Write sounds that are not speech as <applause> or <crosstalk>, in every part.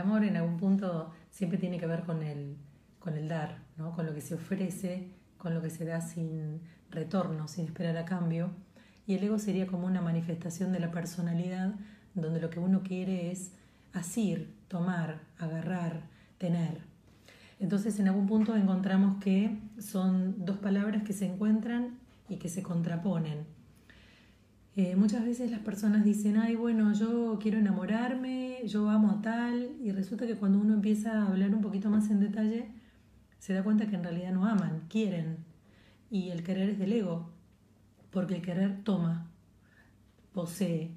amor en algún punto siempre tiene que ver con el, con el dar, ¿no? con lo que se ofrece, con lo que se da sin retorno, sin esperar a cambio. Y el ego sería como una manifestación de la personalidad donde lo que uno quiere es asir, tomar, agarrar, tener. Entonces en algún punto encontramos que son dos palabras que se encuentran y que se contraponen. Eh, muchas veces las personas dicen, ay, bueno, yo quiero enamorarme, yo amo a tal, y resulta que cuando uno empieza a hablar un poquito más en detalle, se da cuenta que en realidad no aman, quieren. Y el querer es del ego, porque el querer toma, posee.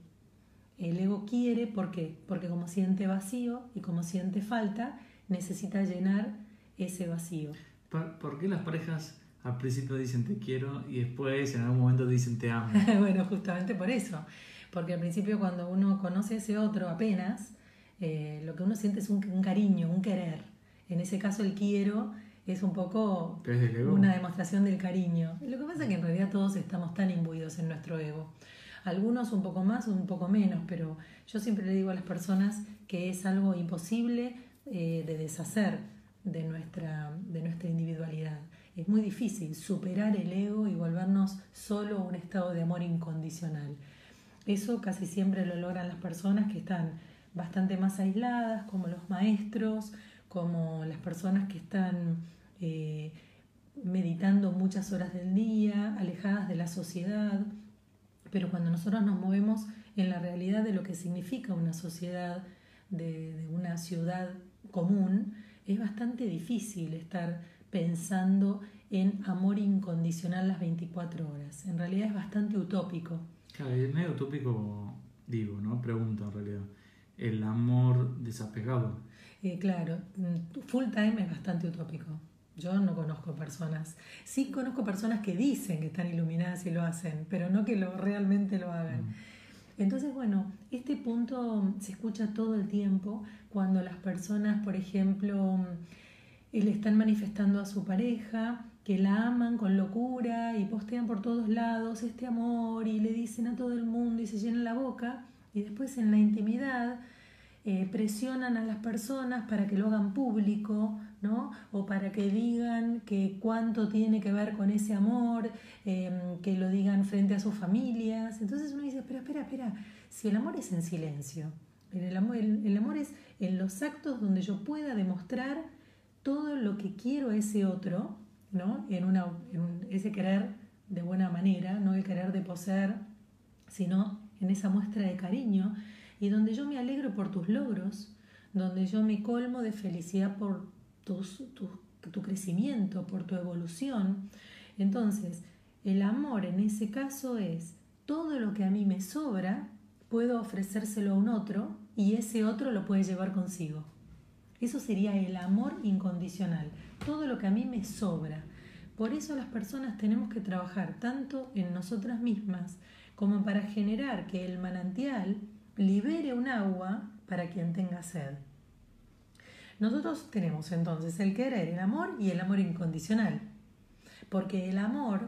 El ego quiere, ¿por qué? Porque como siente vacío y como siente falta, necesita llenar ese vacío. ¿Por qué las parejas al principio dicen te quiero y después en algún momento dicen te amo? <laughs> bueno, justamente por eso. Porque al principio cuando uno conoce a ese otro apenas, eh, lo que uno siente es un, cariño, un querer. En ese caso el quiero es un poco una demostración del cariño. Lo que pasa es que en realidad todos estamos tan imbuidos en nuestro ego. Algunos un poco más, un poco menos, pero yo siempre le digo a las personas que es algo imposible eh, de deshacer de nuestra, de nuestra individualidad. Es muy difícil superar el ego y volvernos solo a un estado de amor incondicional. Eso casi siempre lo logran las personas que están bastante más aisladas, como los maestros, como las personas que están eh, meditando muchas horas del día, alejadas de la sociedad. Pero cuando nosotros nos movemos en la realidad de lo que significa una sociedad, de una ciudad común, es bastante difícil estar pensando en amor incondicional las 24 horas. En realidad es bastante utópico. Claro, es medio utópico, digo, ¿no? Pregunta en realidad. El amor desapegado. Eh, claro, mm, full time es bastante utópico. Yo no conozco personas. Sí conozco personas que dicen que están iluminadas y lo hacen, pero no que lo, realmente lo hagan. Mm. Entonces, bueno, este punto se escucha todo el tiempo cuando las personas, por ejemplo, le están manifestando a su pareja que la aman con locura y postean por todos lados este amor y le dicen a todo el mundo y se llenan la boca y después en la intimidad eh, presionan a las personas para que lo hagan público, ¿no? O para que digan que cuánto tiene que ver con ese amor, em, que lo digan frente a sus familias. Entonces uno dice, espera, espera, espera, si el amor es en silencio, el amor, el, amor es en los actos donde yo pueda demostrar todo lo que quiero a ese otro, ¿no? En, una, en ese querer de buena manera, no el querer de poseer, sino en esa muestra de cariño y donde yo me alegro por tus logros, donde yo me colmo de felicidad por tu crecimiento, por tu evolución. Entonces, el amor en ese caso es todo lo que a mí me sobra, puedo ofrecérselo a un otro y ese otro lo puede llevar consigo. Eso sería el amor incondicional, todo lo que a mí me sobra. Por eso las personas tenemos que trabajar tanto en nosotras mismas como para generar que el manantial libere un agua para quien tenga sed. Nosotros tenemos entonces el querer, el amor y el amor incondicional. Porque el amor,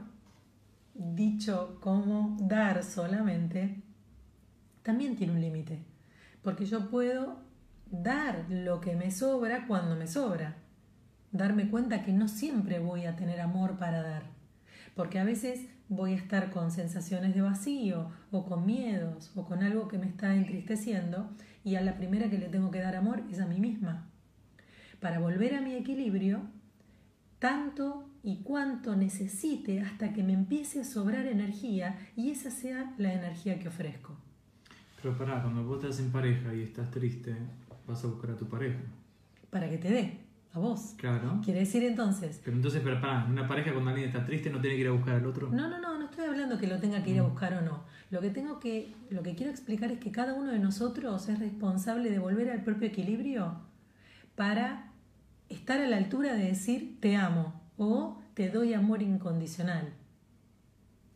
dicho como dar solamente, también tiene un límite. Porque yo puedo dar lo que me sobra cuando me sobra. Darme cuenta que no siempre voy a tener amor para dar porque a veces voy a estar con sensaciones de vacío o con miedos o con algo que me está entristeciendo y a la primera que le tengo que dar amor es a mí misma. Para volver a mi equilibrio, tanto y cuanto necesite hasta que me empiece a sobrar energía y esa sea la energía que ofrezco. Pero pará, cuando vos estás en pareja y estás triste, vas a buscar a tu pareja. Para que te dé a vos. Claro. Quiere decir entonces. Pero entonces, pero para, una pareja cuando alguien está triste no tiene que ir a buscar al otro. No, no, no, no estoy hablando que lo tenga que ir a mm. buscar o no. Lo que tengo que, lo que quiero explicar es que cada uno de nosotros es responsable de volver al propio equilibrio para estar a la altura de decir te amo o te doy amor incondicional.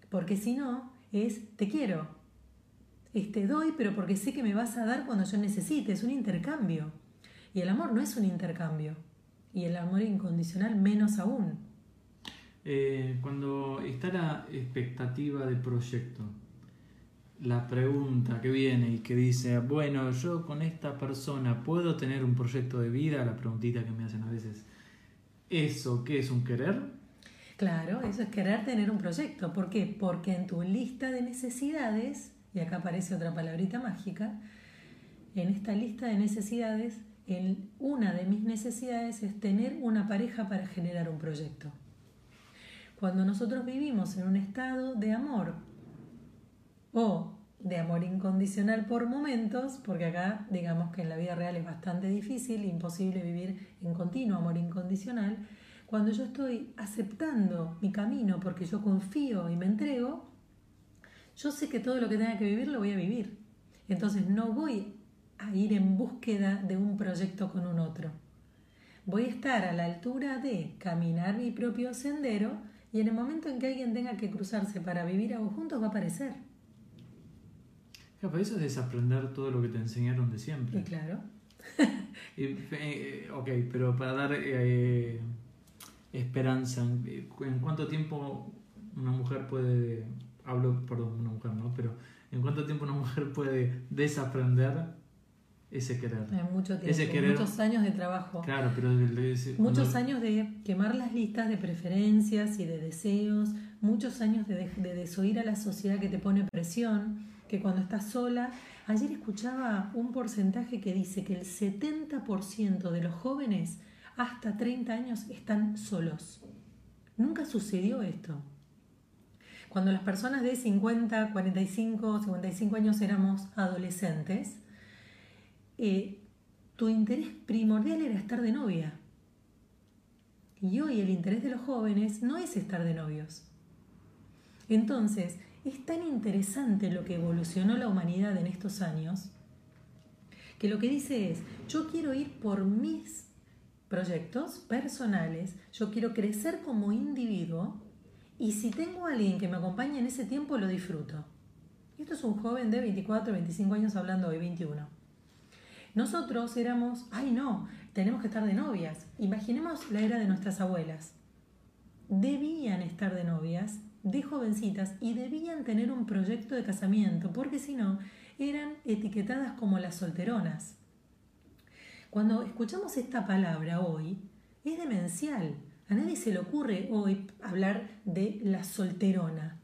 Porque si no, es te quiero. Es te doy, pero porque sé que me vas a dar cuando yo necesite. Es un intercambio. Y el amor no es un intercambio y el amor incondicional menos aún. Eh, cuando está la expectativa del proyecto, la pregunta que viene y que dice, bueno, yo con esta persona puedo tener un proyecto de vida, la preguntita que me hacen a veces, ¿eso qué es un querer? Claro, eso es querer tener un proyecto. ¿Por qué? Porque en tu lista de necesidades, y acá aparece otra palabrita mágica, en esta lista de necesidades, una de mis necesidades es tener una pareja para generar un proyecto. Cuando nosotros vivimos en un estado de amor o de amor incondicional por momentos, porque acá digamos que en la vida real es bastante difícil, imposible vivir en continuo amor incondicional, cuando yo estoy aceptando mi camino porque yo confío y me entrego, yo sé que todo lo que tenga que vivir lo voy a vivir. Entonces no voy a ir en búsqueda de un proyecto con un otro. Voy a estar a la altura de caminar mi propio sendero y en el momento en que alguien tenga que cruzarse para vivir algo juntos va a aparecer. Claro, eso es desaprender todo lo que te enseñaron de siempre. Y claro. <laughs> Eh, ok, pero para dar eh, esperanza, ¿en cuánto tiempo una mujer puede, hablo, perdón, una mujer, ¿no? Pero ¿en cuánto tiempo una mujer puede desaprender ese querer. mucho tiempo, muchos años de trabajo. Claro, pero muchos años de quemar las listas de preferencias y de deseos, muchos años de, de, desoír a la sociedad que te pone presión, que cuando estás sola, ayer escuchaba un porcentaje que dice que el 70% de los jóvenes hasta 30 años están solos. Nunca sucedió esto. Cuando las personas de 50, 45, 55 años éramos adolescentes, eh, tu interés primordial era estar de novia. Y hoy el interés de los jóvenes no es estar de novios. Entonces, es tan interesante lo que evolucionó la humanidad en estos años, que lo que dice es, yo quiero ir por mis proyectos personales, yo quiero crecer como individuo y si tengo a alguien que me acompañe en ese tiempo, lo disfruto. Esto es un joven de 24, 25 años hablando hoy, 21. Nosotros éramos, ay no, tenemos que estar de novias. Imaginemos la era de nuestras abuelas. Debían estar de novias, de jovencitas, y debían tener un proyecto de casamiento, porque si no, eran etiquetadas como las solteronas. Cuando escuchamos esta palabra hoy, es demencial. A nadie se le ocurre hoy hablar de la solterona.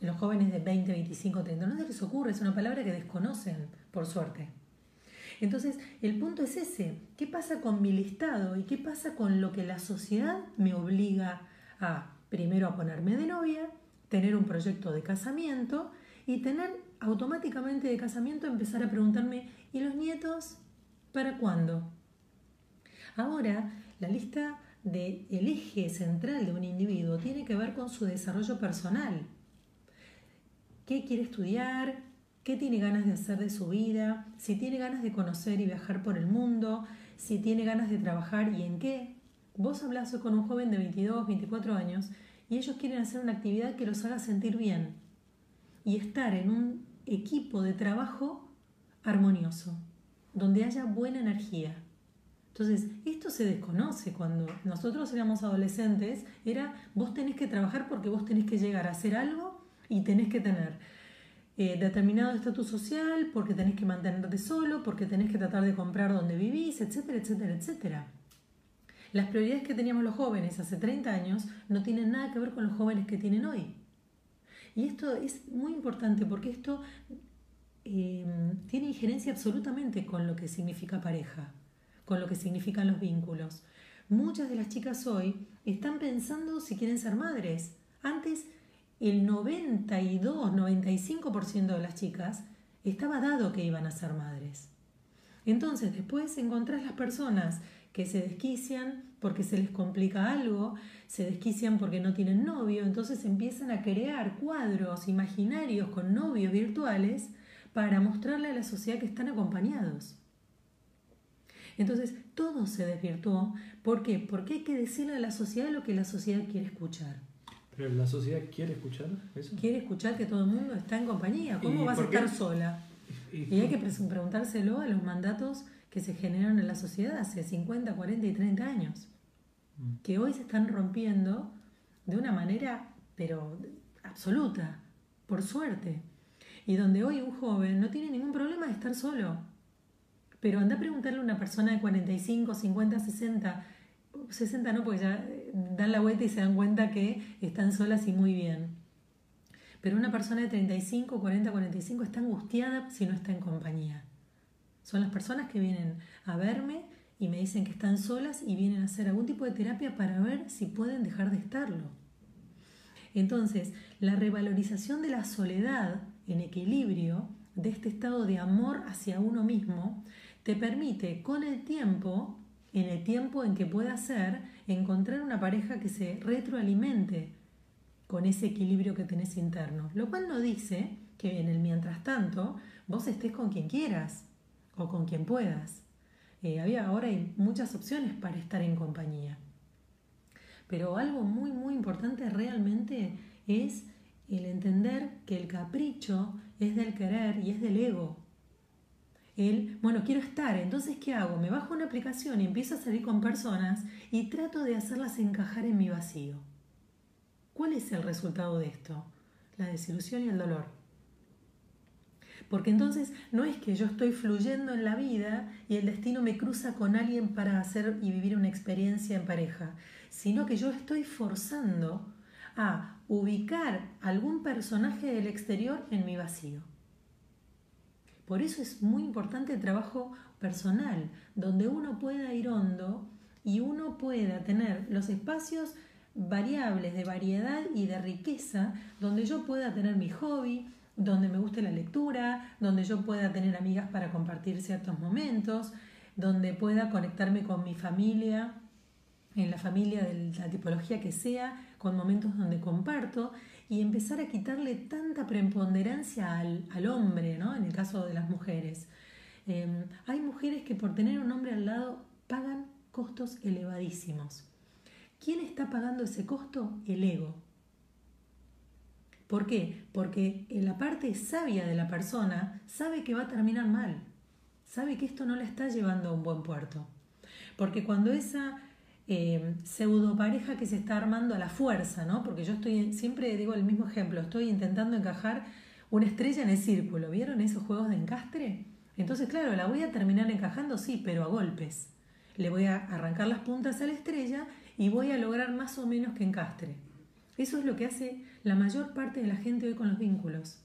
Los jóvenes de 20, 25, 30, no se les ocurre, es una palabra que desconocen, por suerte. Entonces, el punto es ese. ¿Qué pasa con mi listado y qué pasa con lo que la sociedad me obliga a, primero, a ponerme de novia, tener un proyecto de casamiento y tener automáticamente de casamiento empezar a preguntarme, ¿y los nietos? ¿Para cuándo? Ahora, la lista del eje central de un individuo tiene que ver con su desarrollo personal. ¿Qué quiere estudiar? qué tiene ganas de hacer de su vida, si tiene ganas de conocer y viajar por el mundo, si tiene ganas de trabajar y en qué. Vos hablas con un joven de 22, 24 años y ellos quieren hacer una actividad que los haga sentir bien y estar en un equipo de trabajo armonioso, donde haya buena energía. Entonces, esto se desconoce cuando nosotros éramos adolescentes, era vos tenés que trabajar porque vos tenés que llegar a hacer algo y tenés que tener eh, determinado estatus social, porque tenés que mantenerte solo, porque tenés que tratar de comprar donde vivís, etcétera, etcétera, etcétera. Las prioridades que teníamos los jóvenes hace 30 años no tienen nada que ver con los jóvenes que tienen hoy. Y esto es muy importante porque esto eh, tiene injerencia absolutamente con lo que significa pareja, con lo que significan los vínculos. Muchas de las chicas hoy están pensando si quieren ser madres. Antes el 92, 95% de las chicas estaba dado que iban a ser madres. Entonces después encontrás las personas que se desquician porque se les complica algo, se desquician porque no tienen novio, entonces empiezan a crear cuadros imaginarios con novios virtuales para mostrarle a la sociedad que están acompañados. Entonces todo se desvirtuó. ¿Por qué? Porque hay que decirle a la sociedad lo que la sociedad quiere escuchar. ¿Pero la sociedad quiere escuchar eso? Quiere escuchar que todo el mundo está en compañía. ¿Cómo vas a estar sola? Y, hay que preguntárselo a los mandatos que se generaron en la sociedad hace 50, 40 y 30 años, mm. que hoy se están rompiendo de una manera, pero absoluta, por suerte. Y donde hoy un joven no tiene ningún problema de estar solo. Pero anda a preguntarle a una persona de 45, 50, 60, 60 no, porque ya dan la vuelta y se dan cuenta que están solas y muy bien. Pero una persona de 35, 40, 45 está angustiada si no está en compañía. Son las personas que vienen a verme y me dicen que están solas y vienen a hacer algún tipo de terapia para ver si pueden dejar de estarlo. Entonces, la revalorización de la soledad en equilibrio, de este estado de amor hacia uno mismo, te permite con el tiempo, en el tiempo en que pueda ser, encontrar una pareja que se retroalimente con ese equilibrio que tenés interno. Lo cual no dice que en el mientras tanto vos estés con quien quieras o con quien puedas. Eh, había, ahora hay muchas opciones para estar en compañía. Pero algo muy, muy importante realmente es el entender que el capricho es del querer y es del ego. El, bueno, quiero estar, entonces ¿qué hago? Me bajo una aplicación y empiezo a salir con personas y trato de hacerlas encajar en mi vacío. ¿Cuál es el resultado de esto? La desilusión y el dolor. Porque entonces no es que yo estoy fluyendo en la vida y el destino me cruza con alguien para hacer y vivir una experiencia en pareja, sino que yo estoy forzando a ubicar algún personaje del exterior en mi vacío. Por eso es muy importante el trabajo personal, donde uno pueda ir hondo y uno pueda tener los espacios variables de variedad y de riqueza, donde yo pueda tener mi hobby, donde me guste la lectura, donde yo pueda tener amigas para compartir ciertos momentos, donde pueda conectarme con mi familia en la familia de la tipología que sea, con momentos donde comparto y empezar a quitarle tanta preponderancia al, al hombre, ¿no? en el caso de las mujeres. Em, hay mujeres que por tener un hombre al lado pagan costos elevadísimos. ¿Quién está pagando ese costo? El ego. ¿Por qué? Porque en la parte sabia de la persona sabe que va a terminar mal, sabe que esto no la está llevando a un buen puerto. Porque cuando esa eh, pareja que se está armando a la fuerza, ¿no? Porque yo estoy, siempre digo el mismo ejemplo, estoy intentando encajar una estrella en el círculo, ¿vieron esos juegos de encastre? Entonces, claro, la voy a terminar encajando, sí, pero a golpes. Le voy a arrancar las puntas a la estrella y voy a lograr más o menos que encastre. Eso es lo que hace la mayor parte de la gente hoy con los vínculos.